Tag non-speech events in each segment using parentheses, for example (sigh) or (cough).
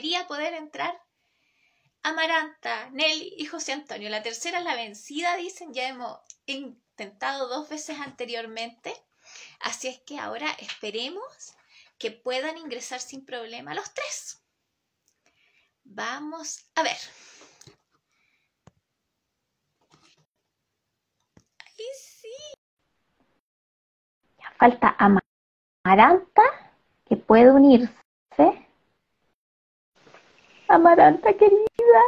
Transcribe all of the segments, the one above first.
debería poder entrar Amaranta, Nelly y José Antonio. La tercera es la vencida, dicen, ya hemos intentado dos veces anteriormente. Así es que ahora esperemos que puedan ingresar sin problema los tres. Vamos a ver. Ahí sí. Falta Amaranta, que puede unirse. Amaranta, querida.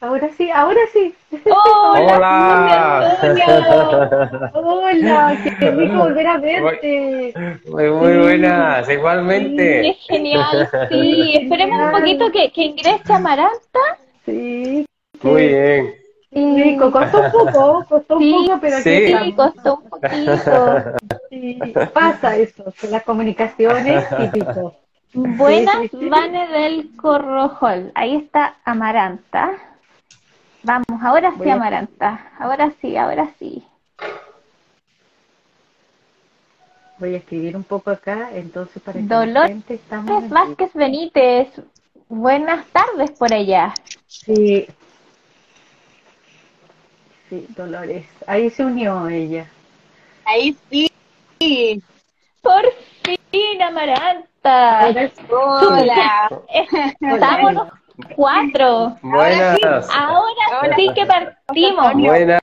Ahora sí, ahora sí. (laughs) Hola. Hola, Hola, qué rico (laughs) volver a verte. Muy, muy buenas, igualmente. Sí, es genial, sí. (laughs) Esperemos un poquito que, que ingrese Amaranta. Sí. Muy bien. Sí, costó un poco, costó un Sí, poco, pero aquí sí. Sí, estamos. costó un poquito. Sí, pasa eso, las comunicaciones típico. Buenas. (laughs) Vane del Corrojol. Ahí está Amaranta. Vamos, ahora sí, Amaranta. Ahora sí, ahora sí. Voy a escribir un poco acá, entonces para que Dolores la gente estamos Vázquez Benítez. Buenas tardes por allá. Sí. Sí, Dolores. Ahí se unió ella. Ahí sí. Por fin, Amaranta. Hola. Estamos los cuatro. Buenas. Ahora Hola. sí que partimos. Buenas.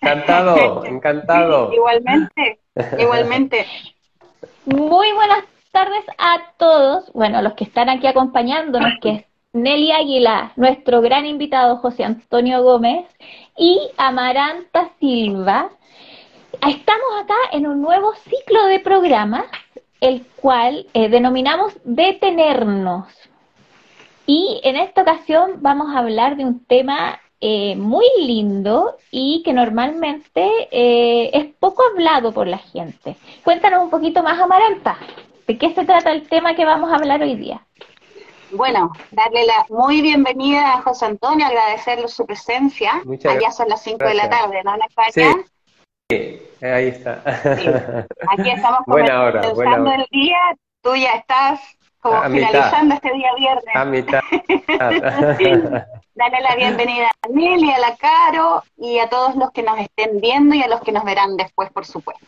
Encantado, encantado. Igualmente, igualmente. Muy buenas tardes a todos. Bueno, los que están aquí acompañándonos, que es Nelly Águila, nuestro gran invitado José Antonio Gómez y Amaranta Silva. Estamos acá en un nuevo ciclo de programas, el cual eh, denominamos Detenernos. Y en esta ocasión vamos a hablar de un tema eh, muy lindo y que normalmente eh, es poco hablado por la gente. Cuéntanos un poquito más, Amaranta, ¿de qué se trata el tema que vamos a hablar hoy día? Bueno, darle la muy bienvenida a José Antonio, agradecerle su presencia. Muchas Allá son las 5 de la tarde, ¿no? En España. Sí, ahí está. Aquí estamos (laughs) Buena hora, comenzando buena hora. el día. Tú ya estás como A mitad. finalizando este día viernes. A mitad. (laughs) Dale la bienvenida a Nelly, a la Caro y a todos los que nos estén viendo y a los que nos verán después, por supuesto.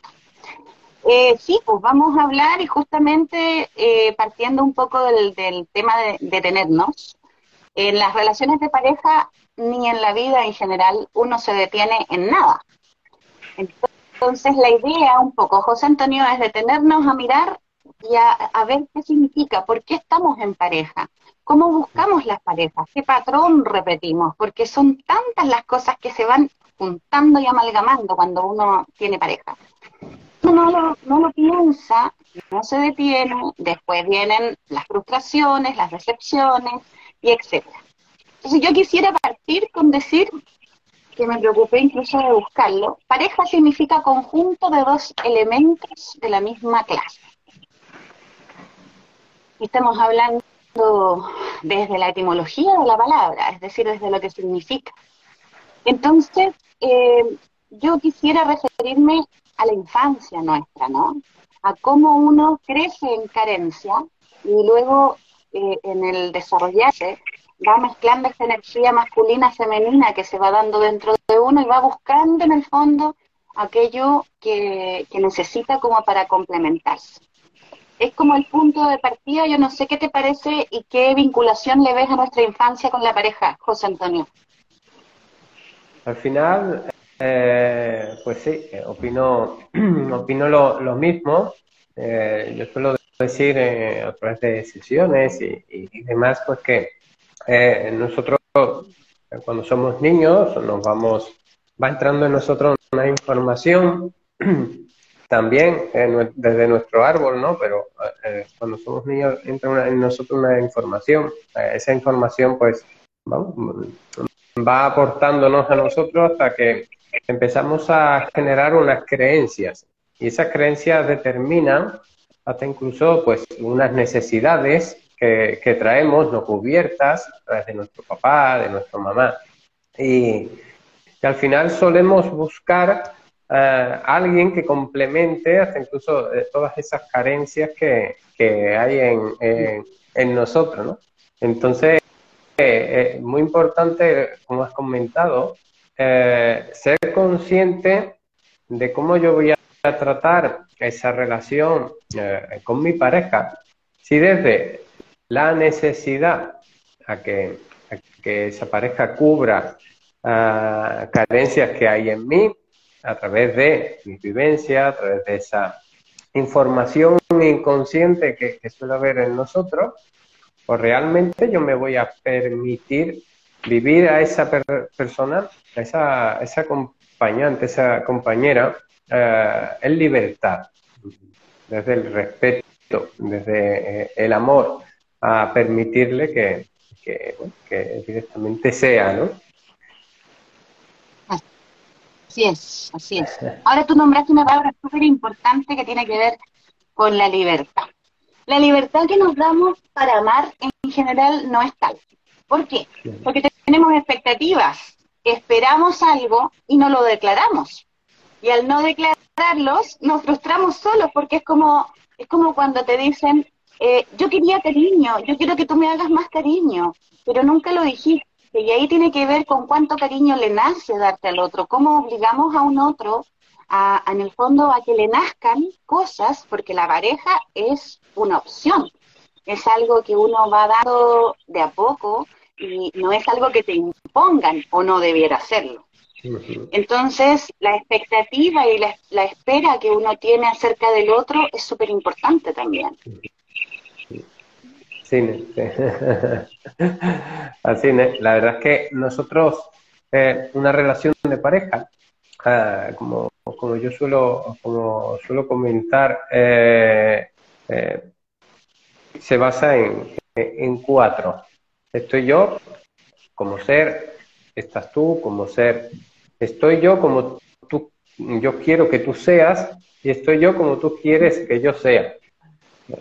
Eh, sí, pues vamos a hablar y justamente eh, partiendo un poco del, del tema de detenernos. En las relaciones de pareja ni en la vida en general uno se detiene en nada. Entonces la idea un poco, José Antonio, es detenernos a mirar y a, ver qué significa, por qué estamos en pareja, cómo buscamos las parejas, qué patrón repetimos, porque son tantas las cosas que se van juntando y amalgamando cuando uno tiene pareja. Uno no lo, no lo piensa, no se detiene, después vienen las frustraciones, las decepciones y etcétera. Entonces yo quisiera partir con decir que me preocupé incluso de buscarlo. Pareja significa conjunto de dos elementos de la misma clase. Estamos hablando desde la etimología de la palabra, es decir, desde lo que significa. Entonces, eh, yo quisiera referirme a la infancia nuestra, ¿no? A cómo uno crece en carencia y luego eh, en el desarrollarse va mezclando esta energía masculina femenina que se va dando dentro de uno y va buscando en el fondo aquello que, que necesita como para complementarse. Es como el punto de partida, yo no sé qué te parece y qué vinculación le ves a nuestra infancia con la pareja, José Antonio. Al final, eh, pues sí, eh, opino, (clears throat) opino lo, lo mismo. Eh, yo suelo decir eh, a través de sesiones y, y- y demás, pues que eh, nosotros eh, cuando somos niños nos vamos, va entrando en nosotros una información (clears throat) también eh, desde nuestro árbol, ¿no? Pero eh, cuando somos niños entra en nosotros una información. Esa información, pues, vamos, va aportándonos a nosotros hasta que empezamos a generar unas creencias. Y esas creencias determinan hasta incluso pues unas necesidades que, traemos no cubiertas a través de nuestro papá, de nuestra mamá. Y, y al final solemos buscar eh, alguien que complemente hasta incluso eh, todas esas carencias que, que hay en, en- en nosotros, ¿no? Entonces, eh, eh, muy importante, como has comentado, ser consciente de cómo yo voy a tratar esa relación con mi pareja, si desde la necesidad a que, que esa pareja cubra ah, carencias que hay en mí, a través de mi vivencia, a través de esa información inconsciente que, suele haber en nosotros, o realmente yo me voy a permitir vivir a esa persona, a esa, esa acompañante, esa compañera, eh, en libertad, desde el respeto, desde eh, el amor, a permitirle que, que directamente sea, ¿no? Así es, así es. Ahora tú nombraste una palabra súper importante que tiene que ver con la libertad. La libertad que nos damos para amar en general no es tal. ¿Por qué? Porque tenemos expectativas, esperamos algo y no lo declaramos. Y al no declararlos, nos frustramos solos porque es como, es como cuando te dicen, eh, yo quería cariño, yo quiero que tú me hagas más cariño, pero nunca lo dijiste y ahí tiene que ver con cuánto cariño le nace darte al otro, cómo obligamos a un otro a, en el fondo a que le nazcan cosas, porque la pareja es una opción, es algo que uno va dando de a poco y no es algo que te impongan o no debiera hacerlo. Entonces, la expectativa y la, la, espera que uno tiene acerca del otro es súper importante también. (laughs) Al cine. La verdad es que nosotros, eh, una relación de pareja, ah, como, como yo suelo, como suelo comentar, eh, eh, se basa en, en cuatro. Estoy yo como ser, estás tú como ser, estoy yo como tú, yo quiero que tú seas y estoy yo como tú quieres que yo sea.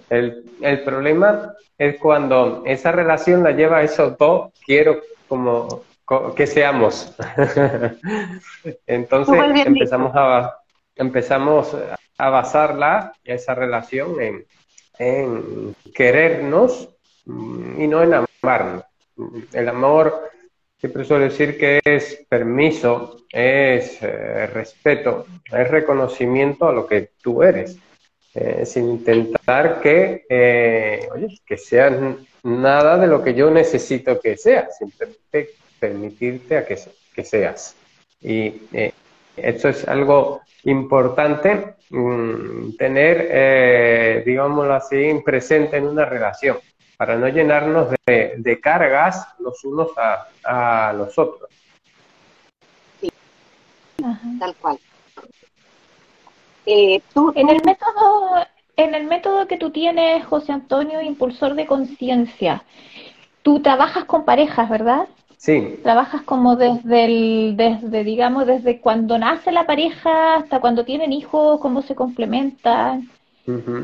El, el problema es cuando esa relación la lleva a esos dos, quiero como que seamos. (laughs) Entonces empezamos a, empezamos a basarla, esa relación, en, en querernos mm, y no en amarnos. El amor siempre suele decir que es permiso, es eh, respeto, es reconocimiento a lo que tú eres. Eh, sin intentar que, eh, oye, que seas nada de lo que yo necesito que seas, simplemente permitirte a que, que seas. Y eh, esto es algo importante mm, tener, digámoslo así, presente en una relación, para no llenarnos de, cargas los unos a, los otros. Sí, tal cual. Eh, en el método, en el método que tú tienes, José Antonio, impulsor de conciencia, tú trabajas con parejas, ¿verdad? Sí. Trabajas como desde el, desde, digamos, desde cuando nace la pareja hasta cuando tienen hijos, cómo se complementan.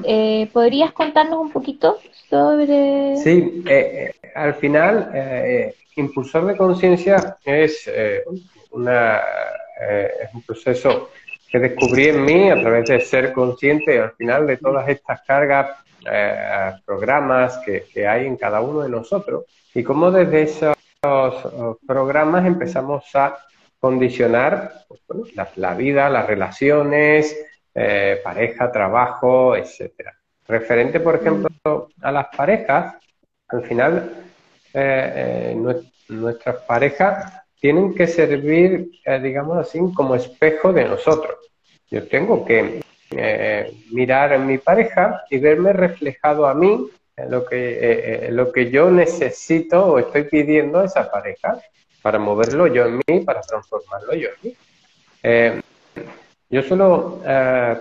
Eh, ¿Podrías contarnos un poquito sobre...? Sí, eh, al final, impulsor de conciencia es, una, es un proceso que descubrí en mí a través de ser consciente al final de todas estas cargas, eh, programas que, hay en cada uno de nosotros y cómo desde esos programas empezamos a condicionar pues, la, vida, las relaciones, eh, pareja, trabajo, etcétera. Referente, por ejemplo, a las parejas, al final eh, nuestras parejas tienen que servir, digamos así, como espejo de nosotros. Yo tengo que eh, mirar a mi pareja y verme reflejado a mí en lo que, eh, eh, lo que yo necesito o estoy pidiendo a esa pareja para moverlo yo en mí, para transformarlo yo en mí. yo suelo,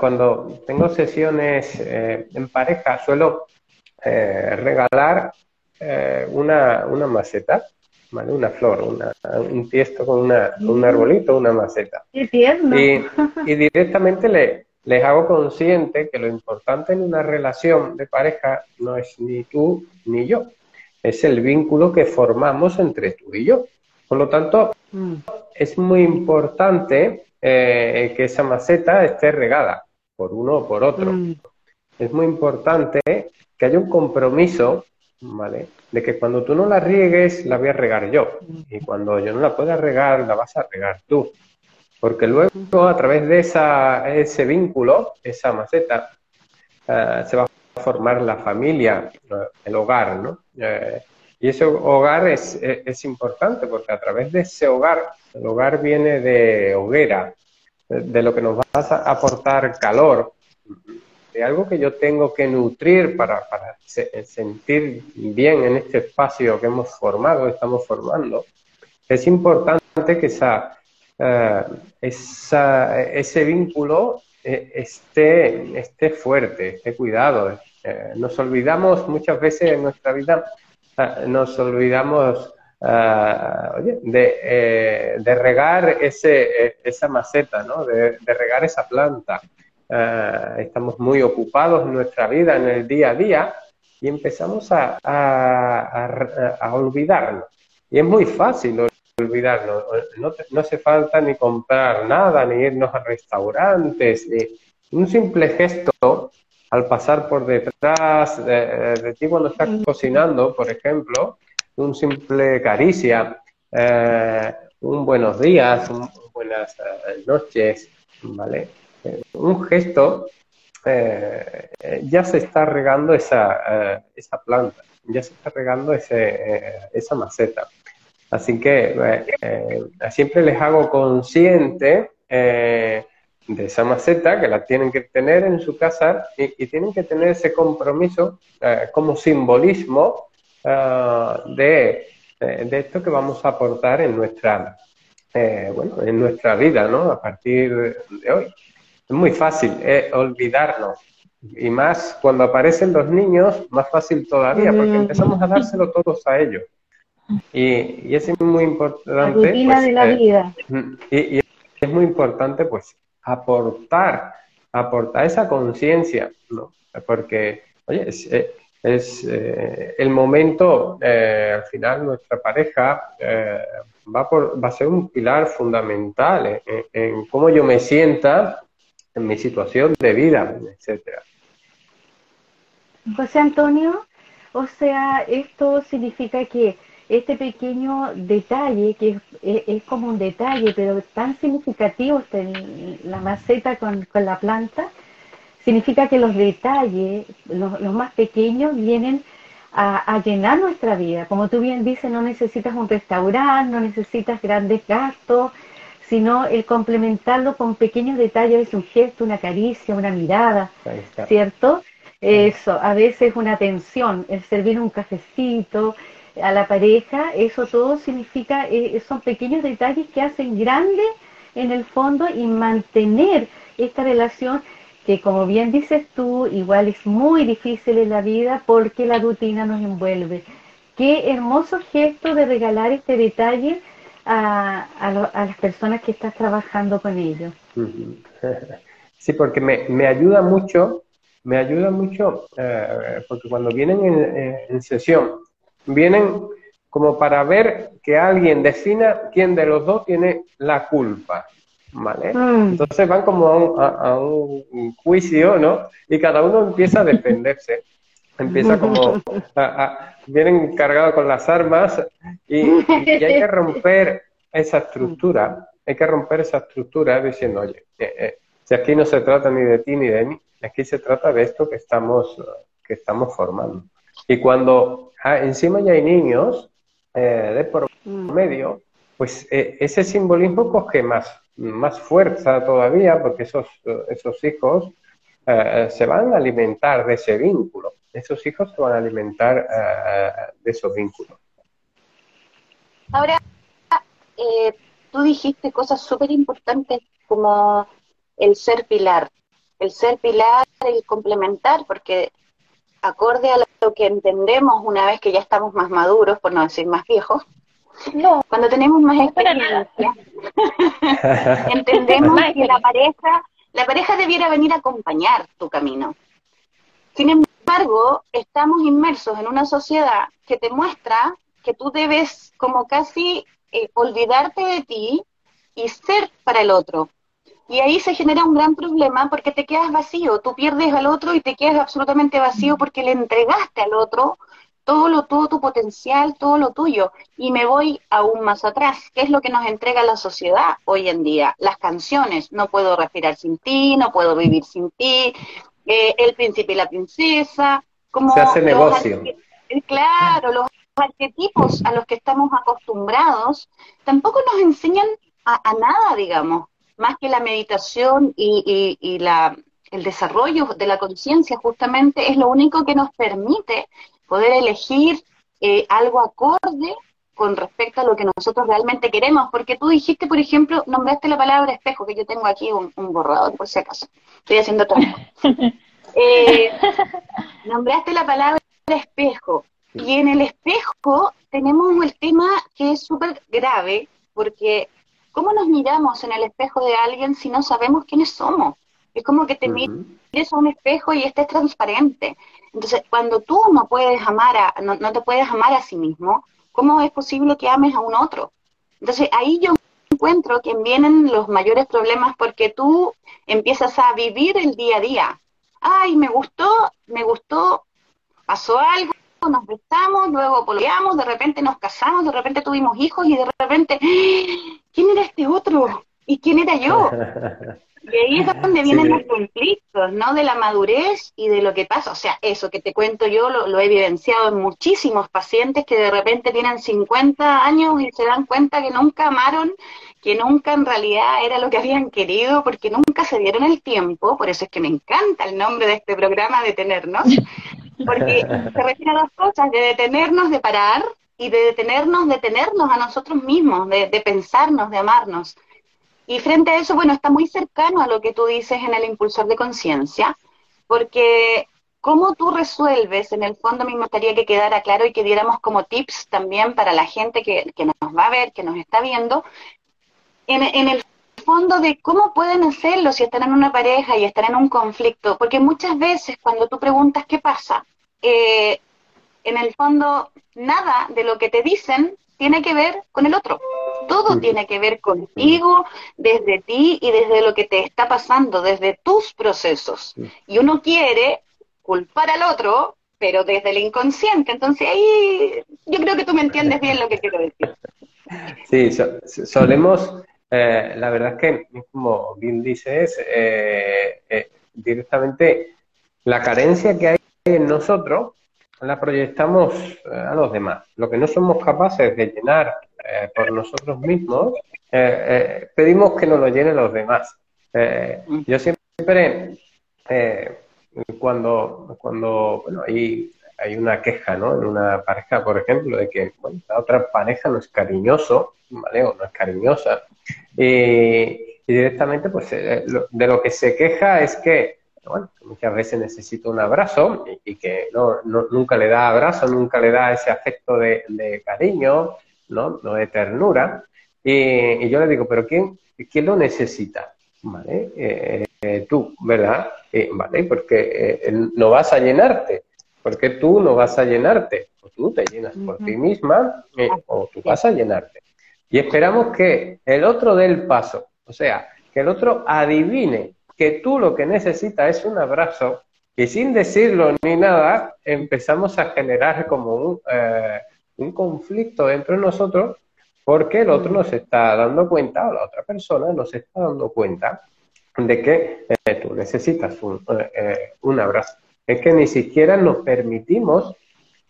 cuando tengo sesiones en pareja, suelo regalar una, una maceta una flor, un tiesto con una, un arbolito, una maceta. Y, (laughs) y, directamente le, les hago consciente que lo importante en una relación de pareja no es ni tú ni yo, es el vínculo que formamos entre tú y yo. Por lo tanto, mm. es muy importante eh, que esa maceta esté regada por uno o por otro. Mm. Es muy importante que haya un compromiso ¿vale? De que cuando tú no la riegues, la voy a regar yo. Y cuando yo no la pueda regar, la vas a regar tú. Porque luego, a través de esa, ese vínculo, esa maceta, eh, se va a formar la familia, el hogar, ¿no? Eh, y ese hogar es, es, importante porque a través de ese hogar, el hogar viene de hoguera, de, lo que nos va a aportar calor, de algo que yo tengo que nutrir para, para sentir bien en este espacio que hemos formado, estamos formando. Es importante que esa, eh, esa ese vínculo eh, esté, esté fuerte, esté cuidado. Eh, nos olvidamos muchas veces en nuestra vida, nos olvidamos de, de, regar ese, esa maceta, ¿no? de regar esa planta. Estamos muy ocupados en nuestra vida, en el día a día, y empezamos a, a, a, olvidarnos. Y es muy fácil olvidarnos. No, no, hace falta ni comprar nada, ni irnos a restaurantes. Ni... Un simple gesto al pasar por detrás de, ti cuando estás cocinando, por ejemplo, un simple caricia, eh, un buenos días, un, buenas eh, noches, ¿vale? Eh, un gesto ya se está regando esa, esa planta, ya se está regando ese, esa maceta. Así que eh, siempre les hago consciente eh, de esa maceta que la tienen que tener en su casa y, tienen que tener ese compromiso eh, como simbolismo de, de, esto que vamos a aportar en nuestra, bueno, en nuestra vida, ¿no? A partir de hoy. Es muy fácil olvidarnos y más cuando aparecen los niños, más fácil todavía, porque empezamos a dárselo todos a ellos. Y, y es muy importante. La rutina pues, de la eh, vida. Y, es muy importante, pues, aportar, aportar esa conciencia, ¿no? Porque, oye, es, eh, eh, el momento, al final, nuestra pareja va, por, va a ser un pilar fundamental en, en cómo yo me sienta en mi situación de vida, etcétera. José Antonio, o sea, esto significa que este pequeño detalle, que es, como un detalle, pero tan significativo en la maceta con, la planta, significa que los detalles, los, más pequeños, vienen a, llenar nuestra vida. Como tú bien dices, no necesitas un restaurante, no necesitas grandes gastos, sino el complementarlo con pequeños detalles, un gesto, una caricia, una mirada, ¿cierto? Eso, a veces una atención, el servir un cafecito, a la pareja, eso todo significa, eh, son pequeños detalles que hacen grande en el fondo y mantener esta relación que como bien dices tú, igual es muy difícil en la vida porque la rutina nos envuelve. Qué hermoso gesto de regalar este detalle a, a, las personas que estás trabajando con ellos. (laughs) Sí, porque me, me ayuda mucho, me ayuda mucho, eh, porque cuando vienen en, en sesión vienen como para ver que alguien defina quién de los dos tiene la culpa. ¿Vale? Mm. Entonces van como a un, juicio, ¿no? Y cada uno empieza a defenderse. Empieza como, vienen cargados con las armas y, hay que romper esa estructura. Hay que romper esa estructura diciendo, oye, eh, eh, si aquí no se trata ni de ti ni de mí, aquí se trata de esto que estamos, que estamos formando. Y cuando ah, encima ya hay niños eh, de por mm. medio, pues eh, ese simbolismo coge más, más fuerza todavía porque esos, esos hijos eh, se van a alimentar de ese vínculo. Esos hijos se van a alimentar de esos vínculos. Ahora, tú dijiste cosas súper importantes como el ser pilar, el ser pilar, el complementar, porque acorde a lo que entendemos una vez que ya estamos más maduros, por no decir más viejos, no, cuando tenemos más experiencia, (laughs) entendemos que la pareja, la pareja debiera venir a acompañar tu camino. Sin embargo, estamos inmersos en una sociedad que te muestra que tú debes como casi eh, olvidarte de ti y ser para el otro. Y ahí se genera un gran problema porque te quedas vacío, tú pierdes al otro y te quedas absolutamente vacío porque le entregaste al otro todo lo todo tu potencial, todo lo tuyo. Y me voy aún más atrás. ¿Qué es lo que nos entrega la sociedad hoy en día? Las canciones. No puedo respirar sin ti, no puedo vivir sin ti. Eh, el príncipe y la princesa. Como Se hace negocio. Eh, claro, los arquetipos a los que estamos acostumbrados tampoco nos enseñan a, nada, digamos, más que la meditación y, y la, el desarrollo de la conciencia justamente es lo único que nos permite poder elegir eh, algo acorde con respecto a lo que nosotros realmente queremos, porque tú dijiste, por ejemplo, nombraste la palabra espejo, que yo tengo aquí un, borrador, por si acaso, estoy haciendo trampa. (laughs) Eh, nombraste la palabra espejo, y en el espejo tenemos el tema que es súper grave, porque ¿cómo nos miramos en el espejo de alguien si no sabemos quiénes somos? Es como que te mires a un espejo y estés transparente. Entonces, cuando tú no puedes amar a, no, te puedes amar a sí mismo, ¿cómo es posible que ames a un otro? Entonces, ahí yo encuentro que vienen los mayores problemas porque tú empiezas a vivir el día a día. Ay, me gustó, me gustó, pasó algo, nos besamos, luego pololeamos, de repente nos casamos, de repente tuvimos hijos y de repente. (gasps) ¿quién era este otro? ¿Y quién era yo? (laughs) Y ahí es donde vienen los conflictos, ¿no? De la madurez y de lo que pasa. O sea, eso que te cuento yo lo, he evidenciado en muchísimos pacientes que de repente tienen 50 años y se dan cuenta que nunca amaron, que nunca en realidad era lo que habían querido, porque nunca se dieron el tiempo. Por eso es que me encanta el nombre de este programa, Detenernos. Porque se (laughs) refiere a dos cosas, de detenernos, de parar, y de detenernos, detenernos a nosotros mismos, de, de pensarnos, de amarnos. Y frente a eso, bueno, está muy cercano a lo que tú dices en el impulsor de conciencia, porque cómo tú resuelves, en el fondo me gustaría que quedara claro y que diéramos como tips también para la gente que, nos va a ver, que nos está viendo, en, el fondo de cómo pueden hacerlo si están en una pareja y están en un conflicto, porque muchas veces cuando tú preguntas qué pasa, eh, en el fondo nada de lo que te dicen tiene que ver con el otro. Todo tiene que ver contigo, desde ti y desde lo que te está pasando, desde tus procesos. Y uno quiere culpar al otro, pero desde el inconsciente. Entonces ahí yo creo que tú me entiendes bien lo que quiero decir. Sí, solemos, eh, la verdad es que, como bien dices, eh, eh, directamente la carencia que hay en nosotros la proyectamos eh, a los demás. Lo que no somos capaces de llenar eh, por nosotros mismos, eh, pedimos que nos lo llenen los demás. yo siempre, cuando, cuando bueno, hay, hay una queja ¿no? en una pareja, por ejemplo, de que la otra pareja no es cariñoso, ¿vale? O no es cariñosa, y directamente, pues, de lo que se queja es que bueno, muchas veces necesita un abrazo y, que no, nunca le da abrazo, nunca le da ese afecto de, cariño, ¿no? no de ternura. Y, yo le digo, ¿pero quién, quién lo necesita? ¿Vale? Eh, eh, tú, ¿verdad? Eh, ¿Vale? Porque no vas a llenarte. porque tú no vas a llenarte? O tú te llenas por ti misma o tú vas a llenarte. Y esperamos que el otro dé el paso. O sea, que el otro adivine que tú lo que necesitas es un abrazo y sin decirlo ni nada empezamos a generar como un, eh, un conflicto dentro de nosotros porque el otro nos está dando cuenta, o la otra persona nos está dando cuenta de que eh, tú necesitas un, eh, un, abrazo. Es que ni siquiera nos permitimos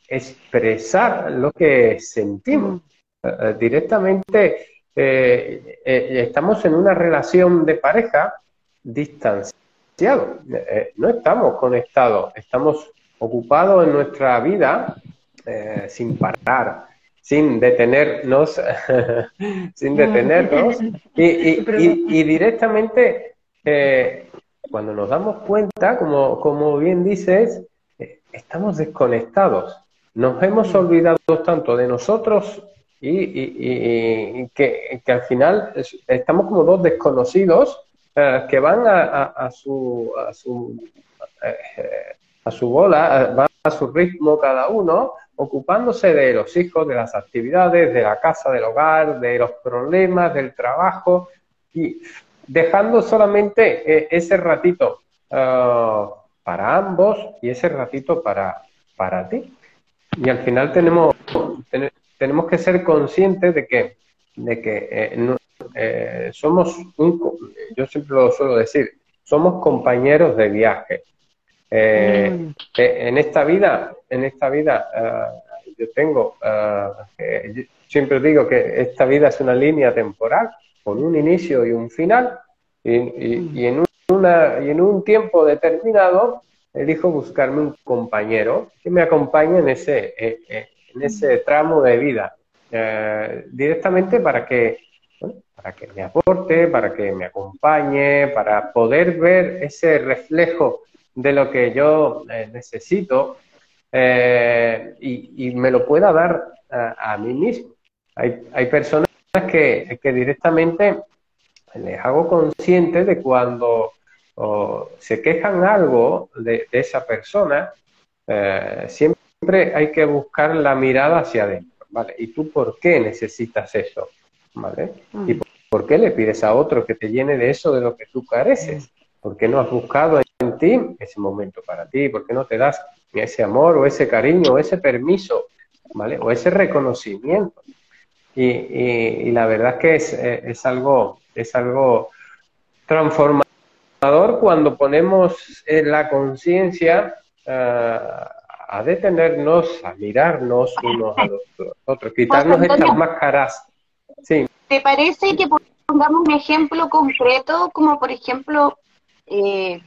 expresar lo que sentimos. directamente estamos en una relación de pareja distanciado. Eh, no estamos conectados, estamos ocupados en nuestra vida eh, sin parar, sin detenernos, (laughs) sin detenernos, (laughs) y, directamente eh, cuando nos damos cuenta, como, como bien dices, estamos desconectados. Nos hemos olvidado tanto de nosotros y, que, que, al final estamos como dos desconocidos eh, que van a, su, a, su, eh, a su bola, van a su ritmo cada uno, ocupándose de los hijos, de las actividades, de la casa, del hogar, de los problemas, del trabajo, y dejando solamente eh, ese ratito para ambos y ese ratito para, para ti. y al final tenemos, tenemos que ser conscientes de que, de que eh, eh, somos, un, yo siempre lo suelo decir, somos compañeros de viaje. Eh, mm. en esta vida, en esta vida, yo tengo, siempre digo que esta vida es una línea temporal con un inicio y un final, y, y, en, una, y en un tiempo determinado elijo buscarme un compañero que me acompañe en ese, eh, eh, en ese tramo de vida, eh, directamente para que, para que me aporte, para que me acompañe, para poder ver ese reflejo de lo que yo necesito y, me lo pueda dar a, mí mismo. Hay, hay personas que, que directamente les hago consciente de cuando se quejan algo de, esa persona, eh, siempre hay que buscar la mirada hacia adentro, ¿vale? ¿Y tú por qué necesitas eso? ¿Vale? ¿Y por, qué le pides a otro que te llene de eso de lo que tú careces? ¿Por qué no has buscado en ti ese momento para ti? ¿Por qué no te das ese amor o ese cariño o ese permiso, ¿vale? O ese reconocimiento. Y, la verdad es que es, eh, es algo, es algo transformador cuando ponemos en la conciencia eh, a detenernos, a mirarnos unos a los otros, quitarnos estas máscaras. Sí. ¿Te parece que pongamos un ejemplo concreto, como por ejemplo, eh,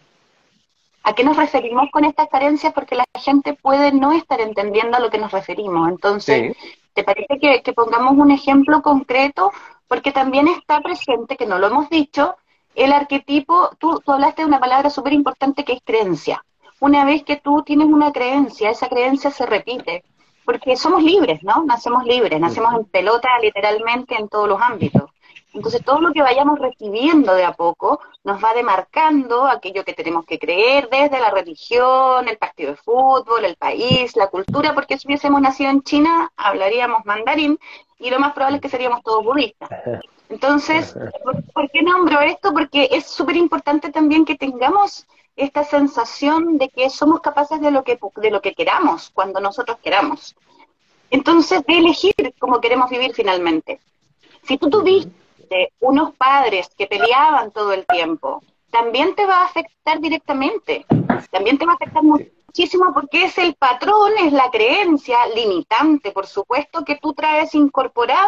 a qué nos referimos con estas carencias? Porque la gente puede no estar entendiendo a lo que nos referimos. Entonces, ¿te parece que, que pongamos un ejemplo concreto? Porque también está presente, que no lo hemos dicho, el arquetipo, tú, hablaste de una palabra súper importante que es creencia. Una vez que tú tienes una creencia, esa creencia se repite, porque somos libres, ¿no? Nacemos libres, nacemos en pelota literalmente en todos los ámbitos. Entonces todo lo que vayamos recibiendo de a poco nos va demarcando aquello que tenemos que creer desde la religión, el partido de fútbol, el país, la cultura, porque si hubiésemos nacido en China hablaríamos mandarín y lo más probable es que seríamos todos budistas. (laughs) Entonces, ¿por, qué nombro esto? Porque es súper importante también que tengamos esta sensación de que somos capaces de lo que, de lo que queramos, cuando nosotros queramos. Entonces, de elegir cómo queremos vivir finalmente. Si tú tuviste unos padres que peleaban todo el tiempo, también te va a afectar directamente, también te va a afectar muchísimo porque es el patrón, es la creencia limitante, por supuesto, que tú traes incorporada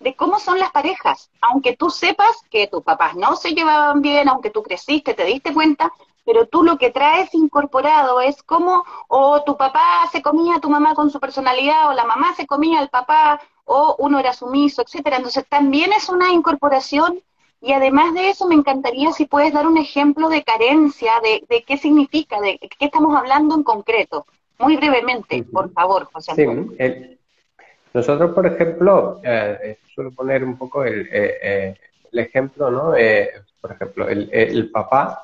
de cómo son las parejas, aunque tú sepas que tus papás no se llevaban bien, aunque tú creciste, te diste cuenta, pero tú lo que traes incorporado es cómo o tu papá se comía a tu mamá con su personalidad, o la mamá se comía al papá, o uno era sumiso, etcétera. Entonces también es una incorporación y además de eso me encantaría si puedes dar un ejemplo de carencia, de, de qué significa, de qué estamos hablando en concreto. Muy brevemente, por favor, José Antonio. Sí, nosotros, por ejemplo, eh, eh, suelo poner un poco el, eh, el ejemplo, ¿no? por ejemplo, el, el papá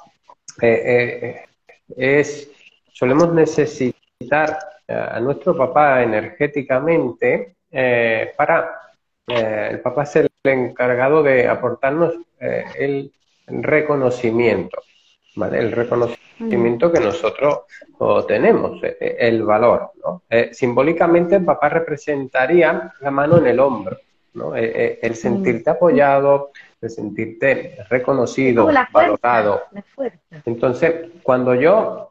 es, solemos necesitar a nuestro papá energéticamente para, el papá es el encargado de aportarnos el reconocimiento, ¿vale? El reconocimiento que nosotros tenemos, eh, eh, el valor. ¿no? Eh, simbólicamente el papá representaría la mano en el hombro, ¿no? el sentirte apoyado, el sentirte reconocido, valorado. Entonces, cuando yo,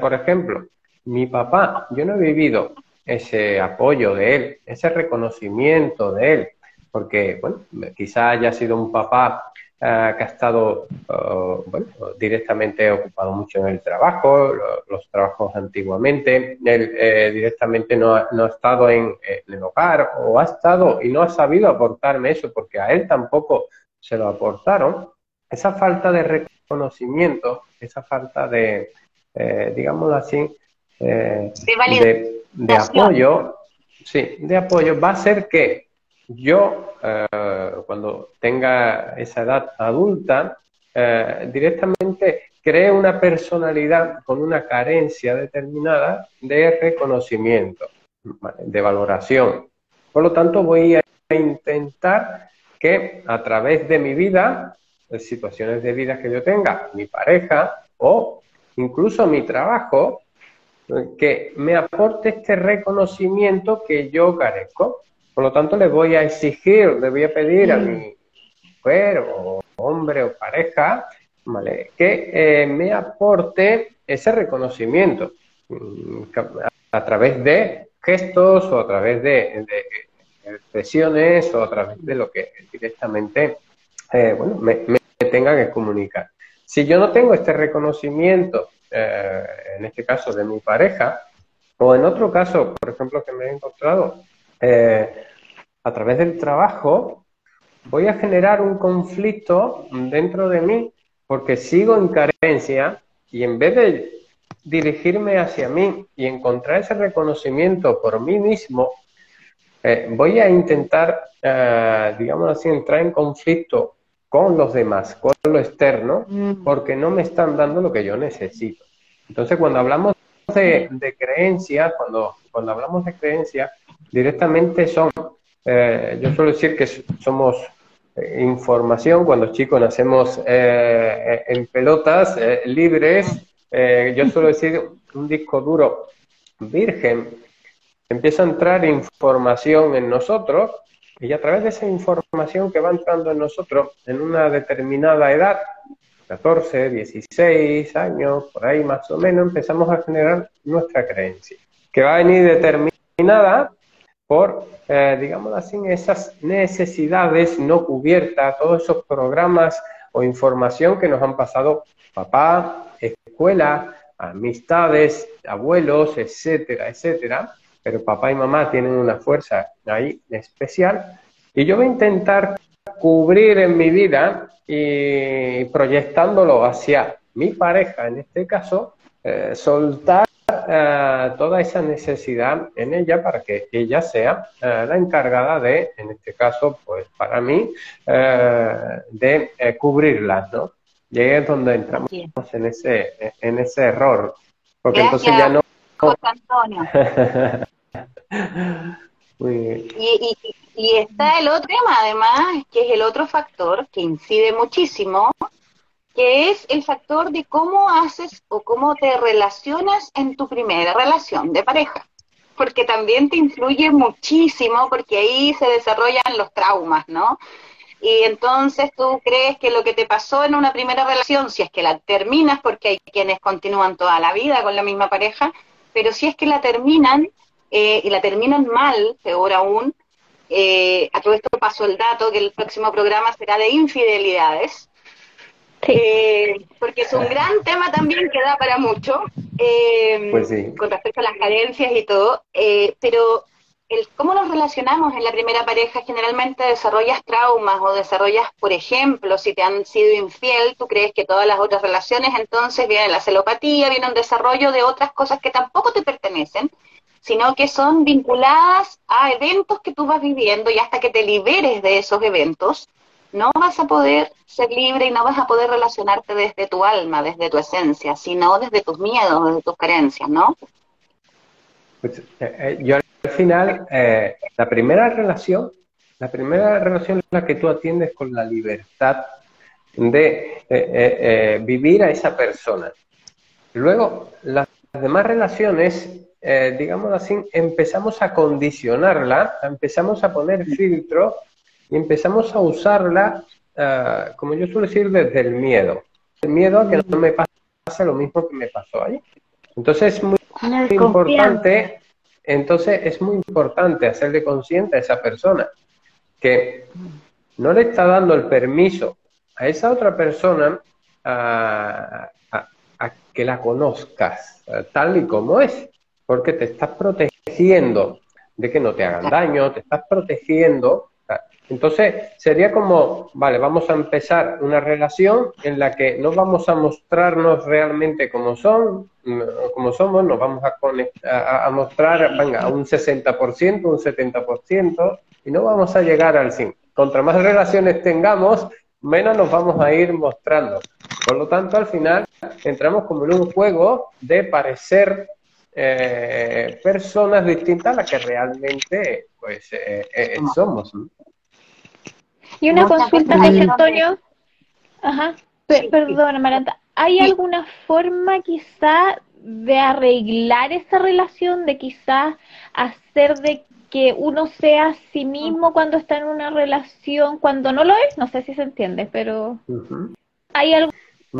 por ejemplo, mi papá, yo no he vivido ese apoyo de él, ese reconocimiento de él, porque, bueno, quizá haya sido un papá eh, que ha estado eh, directamente ocupado mucho en el trabajo, los trabajos antiguamente, él eh, directamente no ha, no ha estado en, el hogar o ha estado y no ha sabido aportarme eso porque a él tampoco se lo aportaron. Esa falta de reconocimiento, esa falta de, digamos así, de, de apoyo, sí, de apoyo va a ser que yo, eh, cuando tenga esa edad adulta, eh, directamente cree una personalidad con una carencia determinada de reconocimiento, de valoración. Por lo tanto, voy a intentar que a través de mi vida, de situaciones de vida que yo tenga, mi pareja o incluso mi trabajo, que me aporte este reconocimiento que yo carezco. Por lo tanto, le voy a exigir, le voy a pedir a mi mujer o hombre o pareja, ¿vale? que eh, me aporte ese reconocimiento mm, a, través de gestos o a través de, expresiones o a través de lo que directamente eh, bueno, me, me, tenga que comunicar. Si yo no tengo este reconocimiento, eh, en este caso de mi pareja, o en otro caso, por ejemplo, que me he encontrado a través del trabajo, voy a generar un conflicto dentro de mí porque sigo en carencia y en vez de dirigirme hacia mí y encontrar ese reconocimiento por mí mismo, eh, voy a intentar, eh, digamos así, entrar en conflicto con los demás, con lo externo, mm. porque no me están dando lo que yo necesito. Entonces, cuando hablamos de, de creencias, cuando, cuando hablamos de creencias, directamente son, eh, yo suelo decir que somos información. Cuando chicos nacemos eh, en pelotas eh, libres, eh, yo suelo (laughs) decir un disco duro virgen, empieza a entrar información en nosotros y a través de esa información que va entrando en nosotros en una determinada edad, 14, 16 años, por ahí más o menos, empezamos a generar nuestra creencia, que va a venir determinada por, eh, digamos así, esas necesidades no cubiertas, todos esos programas o información que nos han pasado papá, escuela, amistades, abuelos, etcétera, etcétera. Pero papá y mamá tienen una fuerza ahí especial. Y yo voy a intentar cubrir en mi vida y proyectándolo hacia mi pareja, en este caso, eh, soltar eh, toda esa necesidad en ella para que ella sea eh, la encargada de, en este caso, pues para mí, eh, de cubrirlas, ¿no? Y ahí es donde entramos en ese, en ese error, porque entonces ya no... Antonio. (laughs) y, está el otro tema, además, que es el otro factor que incide muchísimo, que es el factor de cómo haces o cómo te relacionas en tu primera relación de pareja, porque también te influye muchísimo, porque ahí se desarrollan los traumas, ¿no? Y entonces tú crees que lo que te pasó en una primera relación, si es que la terminas, porque hay quienes continúan toda la vida con la misma pareja, pero si es que la terminan eh, y la terminan mal, peor aún, eh, a todo esto pasó el dato que el próximo programa será de infidelidades, eh, porque es un gran tema también que da para mucho, eh, pues con respecto a las carencias y todo, eh, pero el cómo nos relacionamos en la primera pareja generalmente desarrollas traumas o desarrollas, por ejemplo, si te han sido infiel, tú crees que todas las otras relaciones, entonces viene la celopatía, viene un desarrollo de otras cosas que tampoco te pertenecen, sino que son vinculadas a eventos que tú vas viviendo y hasta que te liberes de esos eventos, no vas a poder ser libre y no vas a poder relacionarte desde tu alma, desde tu esencia, sino desde tus miedos, desde tus creencias, ¿no? Pues, eh, eh, yo al final, eh, la primera relación, la primera relación es la que tú atiendes con la libertad de vivir a esa persona. Luego, las demás relaciones, digamos así, empezamos a condicionarla, empezamos a poner filtros y empezamos a usarla, ah, como yo suelo decir, desde el miedo. El miedo a que no me pase lo mismo que me pasó ahí. Entonces es muy, importante, entonces es muy importante hacerle consciente a esa persona que no le está dando el permiso a esa otra persona a, a que la conozcas tal y como es, porque te estás protegiendo de que no te hagan daño, te estás protegiendo entonces, sería como, vale, vamos a empezar una relación en la que no vamos a mostrarnos realmente como son, como somos, nos vamos a, a, mostrar, venga, un 60%, un 70%, y no vamos a llegar al 100. Contra más relaciones tengamos, menos nos vamos a ir mostrando. Por lo tanto, al final, entramos como en un juego de parecer eh, personas distintas a las que realmente pues eh, eh, somos. Y una consulta, José Antonio. Ajá. Perdón, Amaranta. ¿Hay alguna forma quizá de arreglar esa relación, de quizás hacer de que uno sea a sí mismo cuando está en una relación, cuando no lo es, no sé si se entiende, pero hay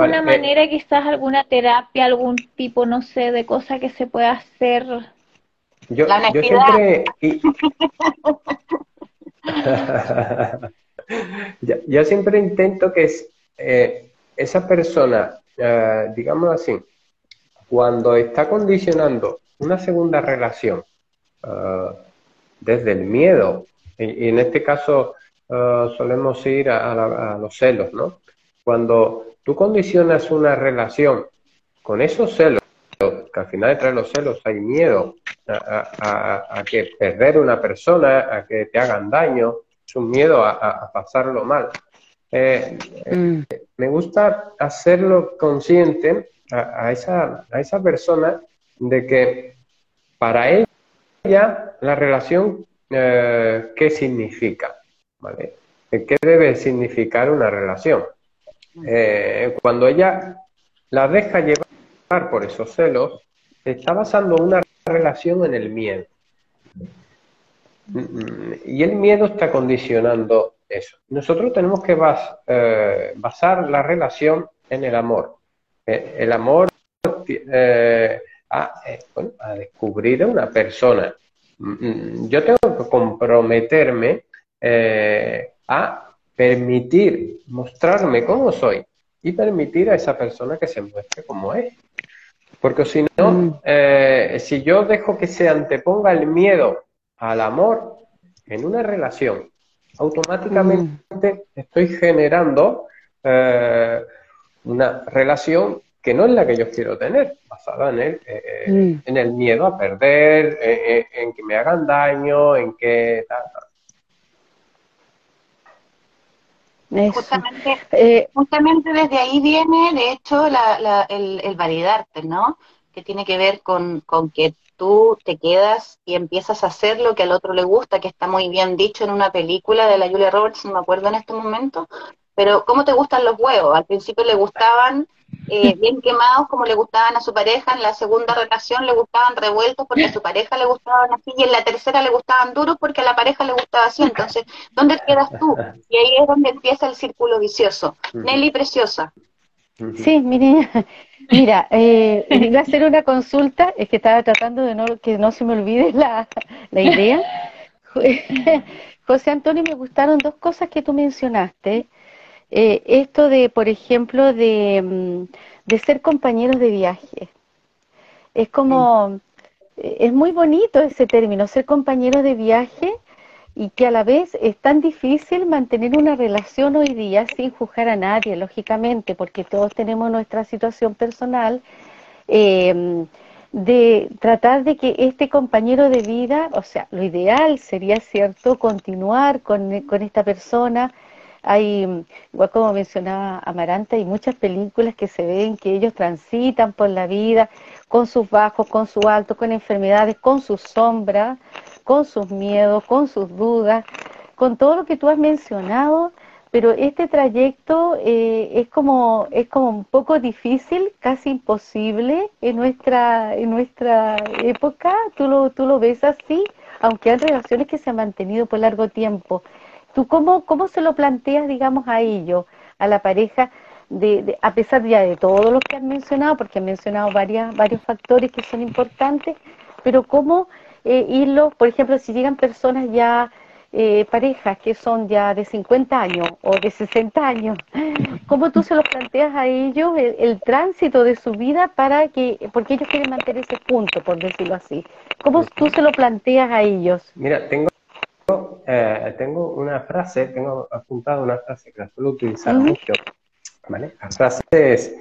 alguna eh, manera, quizás alguna terapia, algún tipo, no sé, de cosa que se pueda hacer. Yo, yo siempre... (laughs) yo, siempre intento que eh, esa persona, eh, digamos así, cuando está condicionando una segunda relación, desde el miedo. Y, en este caso uh, solemos ir a, los celos, ¿no? Cuando tú condicionas una relación con esos celos, que al final detrás de los celos hay miedo a, que perder una persona, a que te hagan daño, es un miedo a, pasarlo mal. Eh, mm. Me gusta hacerlo consciente a, esa, a esa persona de que para él ya la relación, eh, ¿qué significa? ¿Vale? ¿Qué debe significar una relación? Eh, cuando ella la deja llevar por esos celos, está basando una relación en el miedo. Y el miedo está condicionando eso. Nosotros tenemos que eh, basar la relación en el amor. el amor a, eh, descubrir a una persona. Mm, mm, yo tengo que comprometerme eh, a permitir mostrarme como soy y permitir a esa persona que se muestre como es. Porque si no, mm. eh, si yo dejo que se anteponga el miedo al amor en una relación, automáticamente estoy generando una relación que no es la que yo quiero tener, basada en el, eh, eh, mm. en el miedo a perder, eh, en que me hagan daño, en que Justamente, justamente desde ahí viene, de hecho, el, el, validarte, ¿no? Que tiene que ver con, con que tú te quedas y empiezas a hacer lo que al otro le gusta, que está muy bien dicho en una película de la Julia Roberts, no me acuerdo en este momento, pero ¿cómo te gustan los huevos? Al principio le gustaban eh, (laughs) bien quemados como le gustaban a su pareja, en la segunda relación le gustaban revueltos porque a su pareja le gustaban así, y en la tercera le gustaban duros porque a la pareja le gustaba así. Entonces, ¿dónde quedas tú? (laughs) Y ahí es donde empieza el círculo vicioso. Nelly Preciosa. Sí, mi niña. (laughs) Mira, eh, iba a hacer una consulta, es que estaba tratando de no, que no se me olvide la, la idea. José Antonio, me gustaron dos cosas que tú mencionaste. Eh, esto de, por ejemplo, de, mm, de, ser compañeros de viaje. Es como, eh, es muy bonito ese término, ser compañeros de viaje y que a la vez es tan difícil mantener una relación hoy día sin juzgar a nadie, lógicamente, porque todos tenemos nuestra situación personal, em, de tratar de que este compañero de vida, o sea, lo ideal sería, ¿cierto?, continuar con, con esta persona, hay, igual como mencionaba Amaranta, hay muchas películas que se ven que ellos transitan por la vida con sus bajos, con sus altos, con enfermedades, con sus sombras, con sus miedos, con sus dudas, con todo lo que tú has mencionado, pero este trayecto eh, es como es como un poco difícil, casi imposible en nuestra en nuestra época. Tú lo tú lo ves así, aunque hay relaciones que se han mantenido por largo tiempo. ¿Tú cómo, cómo se lo planteas, digamos, a ellos, a la pareja, de, a pesar ya de todo lo que han mencionado, porque han mencionado varias, varios factores que son importantes, pero cómo eh, irlo, por ejemplo, si llegan personas ya, eh, parejas que son ya de 50 años o de 60 años, (laughs) ¿cómo tú se lo planteas a ellos el, tránsito de su vida para que, porque ellos quieren mantener ese punto, por decirlo así? ¿Cómo tú se lo planteas a ellos? Mira, tengo eh, tengo una frase, tengo apuntado una frase que la suelo utilizar mucho. ¿vale? La frase es,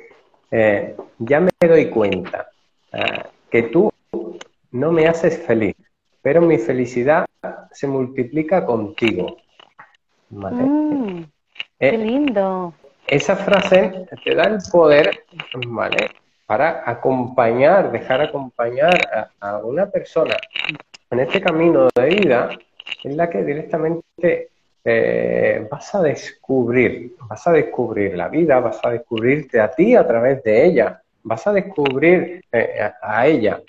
eh, ya me doy cuenta eh, que tú no me haces feliz, pero mi felicidad se multiplica contigo. ¿vale? Mm, qué lindo. Esa frase te da el poder, ¿vale? Para acompañar, dejar acompañar a, a una persona en este camino de vida en la que directamente eh, vas a descubrir, vas a descubrir la vida, vas a descubrirte a ti a través de ella. vas a descubrir a, ella.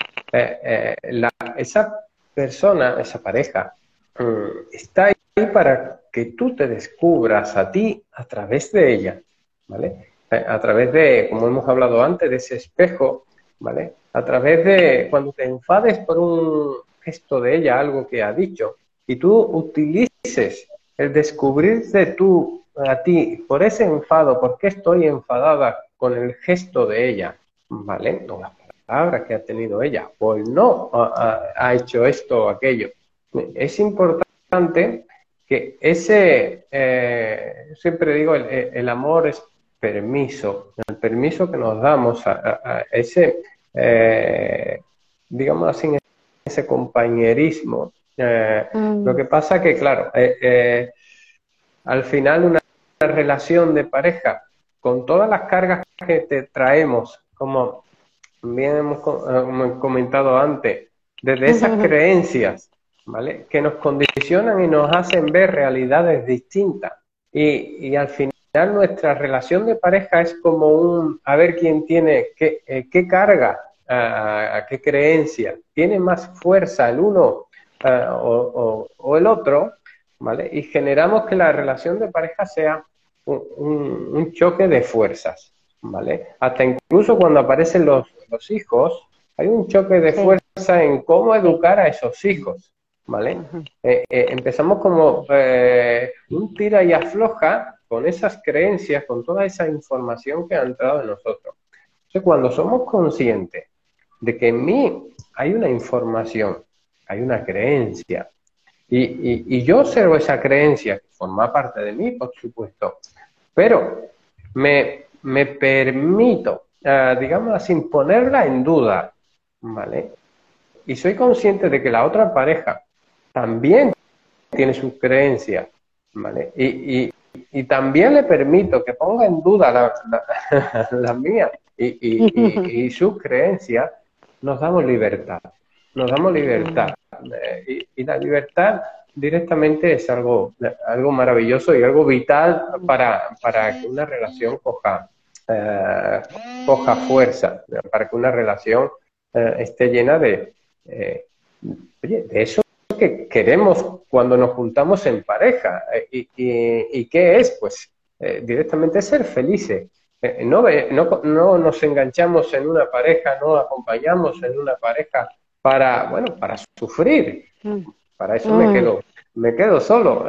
esa persona, esa pareja, mm, está ahí para que tú te descubras a ti a través de ella, ¿vale? A través de, como hemos hablado antes, de ese espejo, ¿vale? A través de cuando te enfades por un gesto de ella, algo que ha dicho, y tú utilices el descubrirte tú a ti por ese enfado, ¿por qué estoy enfadada con el gesto de ella? ¿Vale? Con las palabras que ha tenido ella, o no ha, hecho esto o aquello. Es importante que ese, eh, siempre digo, el, amor es permiso, el permiso que nos damos a, ese, eh, digamos así, ese compañerismo. Eh, mm. Lo que pasa que, claro, al final una relación de pareja con todas las cargas que te traemos, como bien hemos comentado antes, desde esas creencias, ¿vale? Que nos condicionan y nos hacen ver realidades distintas. Y, al final nuestra relación de pareja es como un, a ver quién tiene qué, eh, qué carga, a qué creencia, tiene más fuerza el uno o, o, el otro, ¿vale? Y generamos que la relación de pareja sea un, choque de fuerzas, ¿vale? Hasta incluso cuando aparecen los, los hijos, hay un choque de fuerza en cómo educar a esos hijos, ¿vale? Eh, eh, empezamos como eh, un tira y afloja con esas creencias, con toda esa información que ha entrado en nosotros. Entonces, cuando somos conscientes de que en mí hay una información, hay una creencia, y, yo observo esa creencia, que forma parte de mí, por supuesto, pero me, me permito, digamos, sin ponerla en duda, ¿vale? Y soy consciente de que la otra pareja también tiene sus creencias, ¿vale? Y, también le permito que ponga en duda la, la, (laughs) mía y, sus creencias, nos damos libertad, nos damos libertad. Eh, y, la libertad directamente es algo, algo maravilloso y algo vital para, para que una relación coja, eh, coja fuerza, para que una relación eh, esté llena de, oye, de eso que queremos cuando nos juntamos en pareja. Eh, ¿Y, y, qué es? Pues directamente ser felices. No, no, no, nos enganchamos en una pareja, no acompañamos en una pareja para, bueno, para sufrir. Mm. Para eso me mm. quedo, me quedo solo.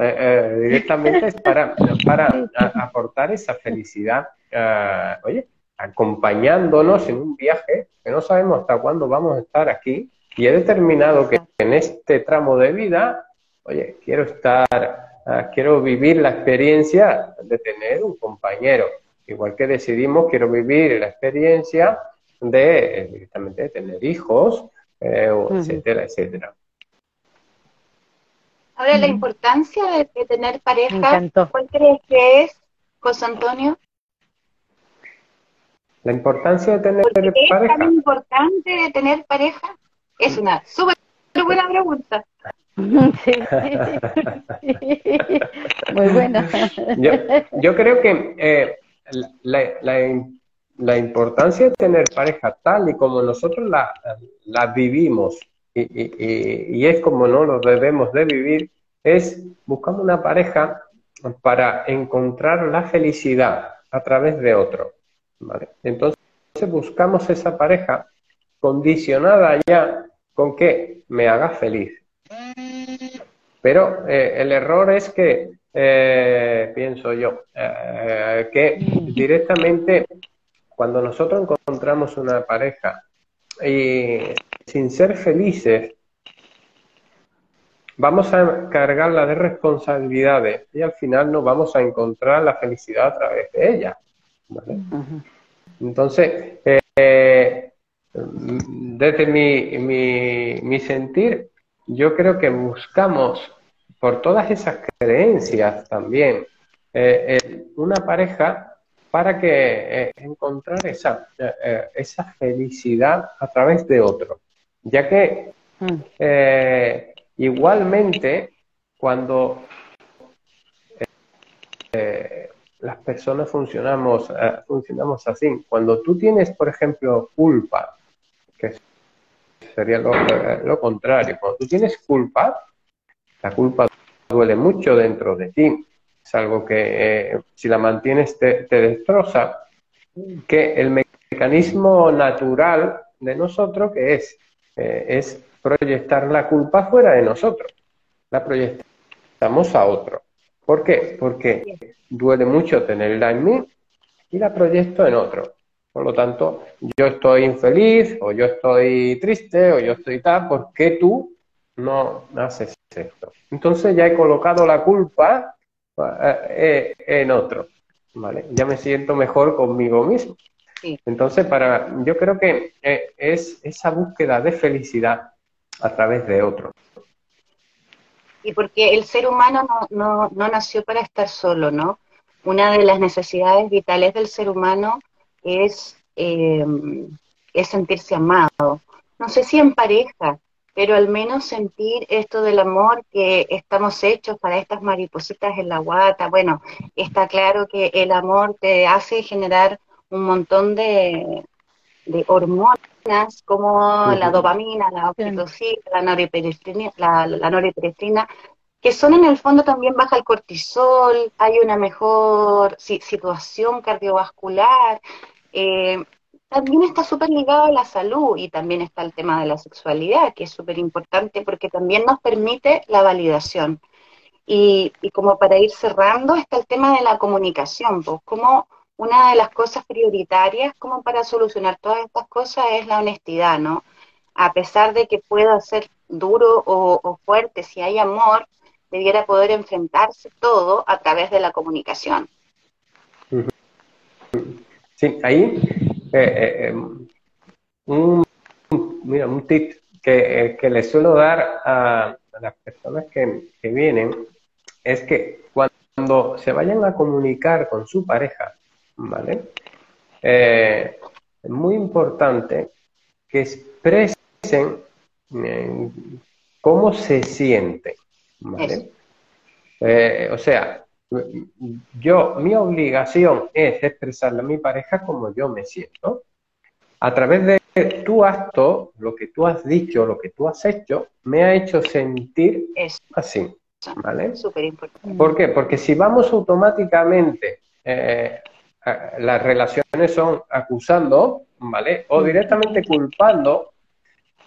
directamente es para, (laughs) para aportar esa felicidad. oye, acompañándonos en un viaje que no sabemos hasta cuándo vamos a estar aquí y he determinado que en este tramo de vida, oye, quiero estar, ah, quiero vivir la experiencia de tener un compañero. Igual que decidimos, quiero vivir la experiencia de eh, directamente de tener hijos, eh, etcétera, etcétera. Ahora, la importancia de, tener pareja, ¿cuál crees que es, José Antonio? La importancia de tener pareja. ¿Es tan importante de tener pareja? Es una súper buena pregunta. (laughs) (laughs) Muy buena. Yo, creo que eh, la, importancia de tener pareja tal y como nosotros la, la vivimos y, es como no lo debemos de vivir, es buscando una pareja para encontrar la felicidad a través de otro. Entonces buscamos esa pareja condicionada ya con que me haga feliz. Pero eh, el error es que, eh, pienso yo, eh, que directamente cuando nosotros encontramos una pareja y sin ser felices, vamos a cargarla de responsabilidades y al final no vamos a encontrar la felicidad a través de ella. Entonces, desde mi, mi, sentir, yo creo que buscamos por todas esas creencias también eh, eh, una pareja para que eh, encontrar esa, esa felicidad a través de otro. Ya que mm. igualmente cuando las personas funcionamos, eh, funcionamos así. Cuando tú tienes, por ejemplo, culpa, que sería lo, eh, lo contrario, cuando tú tienes culpa, la culpa duele mucho dentro de ti. Es algo que eh, si la mantienes te, destroza. Que el mecanismo natural de nosotros, que es, eh, es proyectar la culpa fuera de nosotros. La proyectamos a otro. ¿Por qué? Porque duele mucho tenerla en mí y la proyecto en otro. Por lo tanto, yo estoy infeliz o yo estoy triste o yo estoy tal, ¿por qué tú no haces esto? Entonces ya he colocado la culpa en otro, ¿vale? Ya me siento mejor conmigo mismo. Entonces, para, yo creo que eh, es esa búsqueda de felicidad a través de otro. Y porque el ser humano no, no, no nació para estar solo, ¿no? Una de las necesidades vitales del ser humano es, eh, es sentirse amado. No sé si en pareja, pero al menos sentir esto del amor que estamos hechos para estas maripositas en la guata. Bueno, está claro que el amor te hace generar un montón de, de hormonas como la dopamina, la oxitocina, la norepinefrina, la, la que son en el fondo también baja el cortisol, hay una mejor situación cardiovascular, eh, también está súper ligado a la salud y también está el tema de la sexualidad, que es súper importante porque también nos permite la validación. Y, como para ir cerrando, está el tema de la comunicación, pues como una de las cosas prioritarias como para solucionar todas estas cosas es la honestidad, ¿no? A pesar de que pueda ser duro o, o fuerte, si hay amor, debiera poder enfrentarse todo a través de la comunicación. Sí, ahí eh, eh, un, mira, un tip que, eh, que le suelo dar a, a las personas que, que, vienen es que cuando se vayan a comunicar con su pareja, ¿vale? Eh, es muy importante que expresen eh, cómo se siente, ¿vale? Eh, o sea, yo, mi obligación es expresarle a mi pareja como yo me siento. A través de tu acto, lo que tú has dicho, lo que tú has hecho, me ha hecho sentir Eso. así. ¿Vale? Súper importante. ¿Por qué? Porque si vamos automáticamente, eh, las relaciones son acusando, ¿vale? O directamente culpando,